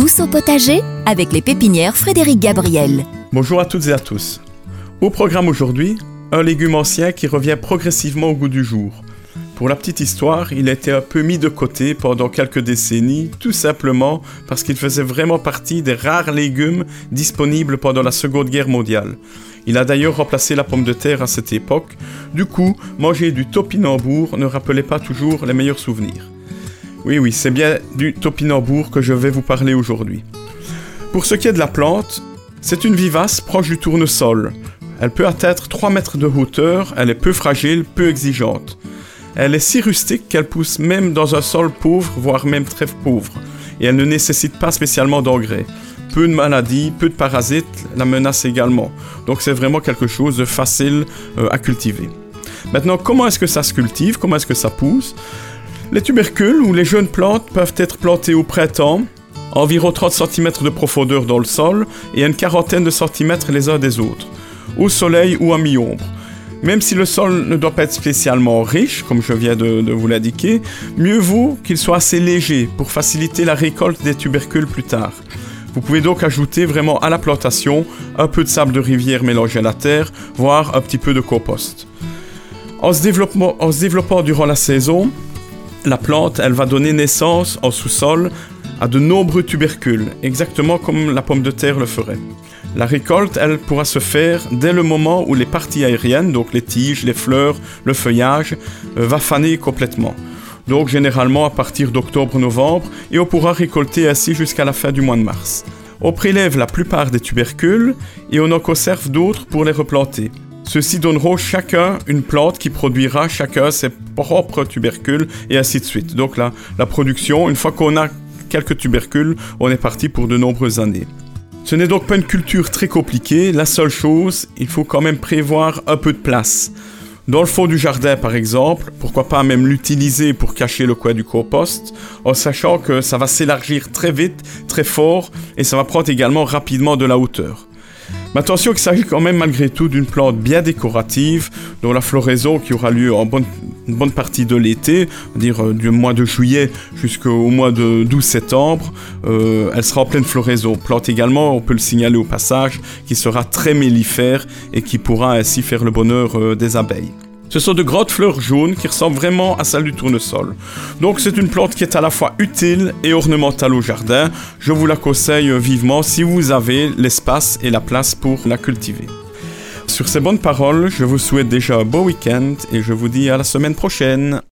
Tous au potager avec les pépinières Frédéric Gabriel. Bonjour à toutes et à tous. Au programme aujourd'hui, un légume ancien qui revient progressivement au goût du jour. Pour la petite histoire, il a été un peu mis de côté pendant quelques décennies, tout simplement parce qu'il faisait vraiment partie des rares légumes disponibles pendant la Seconde Guerre mondiale. Il a d'ailleurs remplacé la pomme de terre à cette époque. Du coup, manger du topinambour ne rappelait pas toujours les meilleurs souvenirs. Oui, oui, c'est bien du topinambour que je vais vous parler aujourd'hui. Pour ce qui est de la plante, c'est une vivace proche du tournesol. Elle peut atteindre 3 mètres de hauteur, elle est peu fragile, peu exigeante. Elle est si rustique qu'elle pousse même dans un sol pauvre, voire même très pauvre, et elle ne nécessite pas spécialement d'engrais. Peu de maladies, peu de parasites la menacent également. Donc c'est vraiment quelque chose de facile euh, à cultiver. Maintenant, comment est-ce que ça se cultive? Comment est-ce que ça pousse? Les tubercules ou les jeunes plantes peuvent être plantées au printemps, environ 30 cm de profondeur dans le sol et une quarantaine de centimètres les uns des autres, au soleil ou à mi-ombre. Même si le sol ne doit pas être spécialement riche, comme je viens de, vous l'indiquer, mieux vaut qu'il soit assez léger pour faciliter la récolte des tubercules plus tard. Vous pouvez donc ajouter vraiment à la plantation un peu de sable de rivière mélangé à la terre, voire un petit peu de compost. En se développant durant la saison, la plante, elle va donner naissance en sous-sol à de nombreux tubercules, exactement comme la pomme de terre le ferait. La récolte, elle, pourra se faire dès le moment où les parties aériennes, donc les tiges, les fleurs, le feuillage, euh, va faner complètement. Donc généralement à partir d'octobre-novembre, et on pourra récolter ainsi jusqu'à la fin du mois de mars. On prélève la plupart des tubercules et on en conserve d'autres pour les replanter. Ceux-ci donneront chacun une plante qui produira chacun ses propres tubercules et ainsi de suite. Donc là, la production, une fois qu'on a quelques tubercules, on est parti pour de nombreuses années. Ce n'est donc pas une culture très compliquée, la seule chose, il faut quand même prévoir un peu de place. Dans le fond du jardin par exemple, pourquoi pas même l'utiliser pour cacher le coin du compost, en sachant que ça va s'élargir très vite, très fort, et ça va prendre également rapidement de la hauteur. Mais attention qu'il s'agit quand même malgré tout d'une plante bien décorative, dont la floraison qui aura lieu en bonne, une bonne partie de l'été, dire euh, du mois de juillet jusqu'au mois de 12-septembre, euh, elle sera en pleine floraison. Plante également, on peut le signaler au passage, qui sera très mellifère et qui pourra ainsi faire le bonheur euh, des abeilles. Ce sont de grandes fleurs jaunes qui ressemblent vraiment à celles du tournesol. Donc c'est une plante qui est à la fois utile et ornementale au jardin. Je vous la conseille vivement si vous avez l'espace et la place pour la cultiver. Sur ces bonnes paroles, je vous souhaite déjà un beau week-end et je vous dis à la semaine prochaine.